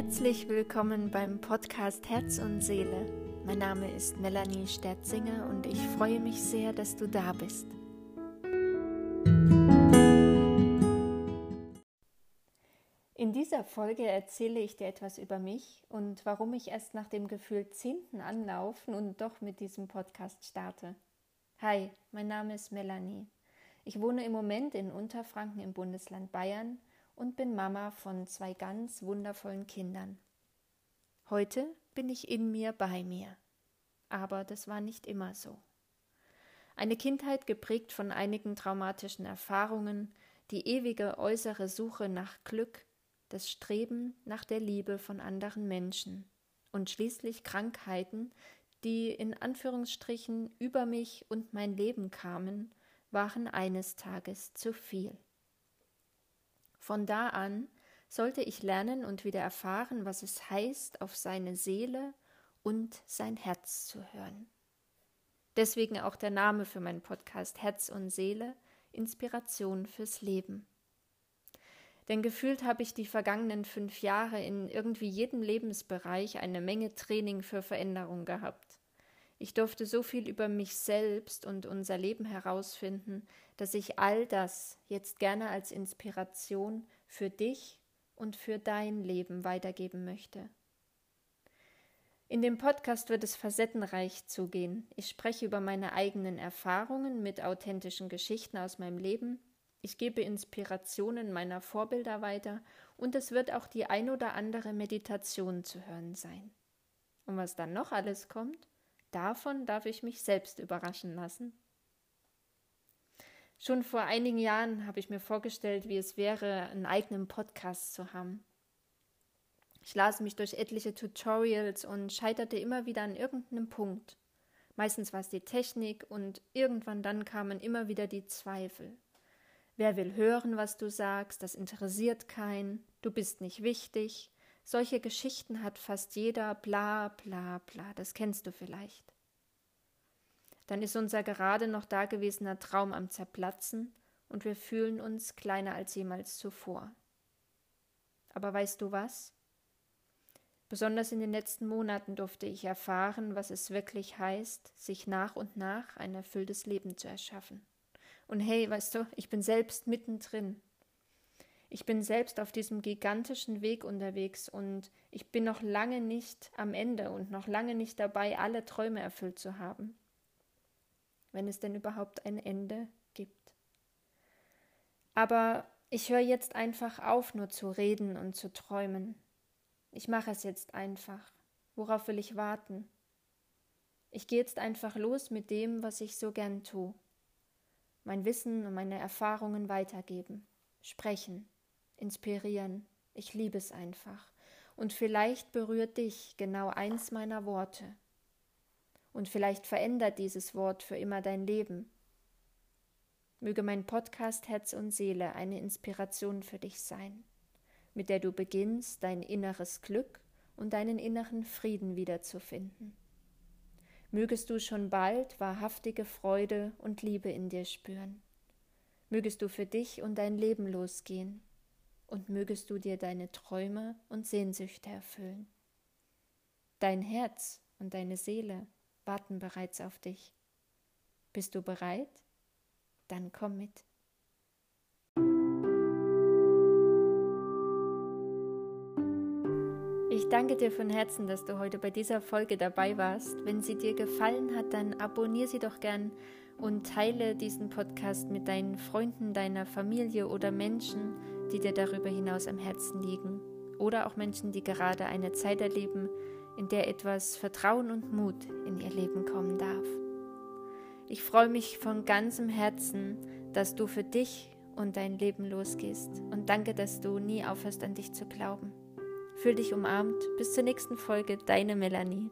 Herzlich willkommen beim Podcast Herz und Seele. Mein Name ist Melanie Sterzinger und ich freue mich sehr, dass du da bist. In dieser Folge erzähle ich dir etwas über mich und warum ich erst nach dem Gefühl zehnten Anlauf nun doch mit diesem Podcast starte. Hi, mein Name ist Melanie. Ich wohne im Moment in Unterfranken im Bundesland Bayern und bin Mama von zwei ganz wundervollen Kindern. Heute bin ich in mir bei mir. Aber das war nicht immer so. Eine Kindheit geprägt von einigen traumatischen Erfahrungen, die ewige äußere Suche nach Glück, das Streben nach der Liebe von anderen Menschen und schließlich Krankheiten, die in Anführungsstrichen über mich und mein Leben kamen, waren eines Tages zu viel. Von da an sollte ich lernen und wieder erfahren, was es heißt, auf seine Seele und sein Herz zu hören. Deswegen auch der Name für meinen Podcast Herz und Seele, Inspiration fürs Leben. Denn gefühlt habe ich die vergangenen fünf Jahre in irgendwie jedem Lebensbereich eine Menge Training für Veränderung gehabt. Ich durfte so viel über mich selbst und unser Leben herausfinden, dass ich all das jetzt gerne als Inspiration für dich und für dein Leben weitergeben möchte. In dem Podcast wird es facettenreich zugehen. Ich spreche über meine eigenen Erfahrungen mit authentischen Geschichten aus meinem Leben ich gebe Inspirationen meiner Vorbilder weiter und es wird auch die ein oder andere Meditation zu hören sein. Und was dann noch alles kommt, davon darf ich mich selbst überraschen lassen. Schon vor einigen Jahren habe ich mir vorgestellt, wie es wäre, einen eigenen Podcast zu haben. Ich las mich durch etliche Tutorials und scheiterte immer wieder an irgendeinem Punkt. Meistens war es die Technik und irgendwann dann kamen immer wieder die Zweifel. Wer will hören, was du sagst? Das interessiert keinen. Du bist nicht wichtig. Solche Geschichten hat fast jeder, bla bla bla. Das kennst du vielleicht. Dann ist unser gerade noch dagewesener Traum am Zerplatzen und wir fühlen uns kleiner als jemals zuvor. Aber weißt du was? Besonders in den letzten Monaten durfte ich erfahren, was es wirklich heißt, sich nach und nach ein erfülltes Leben zu erschaffen. Und hey, weißt du, ich bin selbst mittendrin. Ich bin selbst auf diesem gigantischen Weg unterwegs und ich bin noch lange nicht am Ende und noch lange nicht dabei, alle Träume erfüllt zu haben. Wenn es denn überhaupt ein Ende gibt. Aber ich höre jetzt einfach auf, nur zu reden und zu träumen. Ich mache es jetzt einfach. Worauf will ich warten? Ich gehe jetzt einfach los mit dem, was ich so gern tue mein Wissen und meine Erfahrungen weitergeben, sprechen, inspirieren. Ich liebe es einfach. Und vielleicht berührt dich genau eins meiner Worte. Und vielleicht verändert dieses Wort für immer dein Leben. Möge mein Podcast Herz und Seele eine Inspiration für dich sein, mit der du beginnst, dein inneres Glück und deinen inneren Frieden wiederzufinden mögest du schon bald wahrhaftige Freude und Liebe in dir spüren. Mögest du für dich und dein Leben losgehen und mögest du dir deine Träume und Sehnsüchte erfüllen. Dein Herz und deine Seele warten bereits auf dich. Bist du bereit? Dann komm mit. Ich danke dir von Herzen, dass du heute bei dieser Folge dabei warst. Wenn sie dir gefallen hat, dann abonniere sie doch gern und teile diesen Podcast mit deinen Freunden, deiner Familie oder Menschen, die dir darüber hinaus am Herzen liegen. Oder auch Menschen, die gerade eine Zeit erleben, in der etwas Vertrauen und Mut in ihr Leben kommen darf. Ich freue mich von ganzem Herzen, dass du für dich und dein Leben losgehst und danke, dass du nie aufhörst an dich zu glauben. Fühl dich umarmt. Bis zur nächsten Folge, deine Melanie.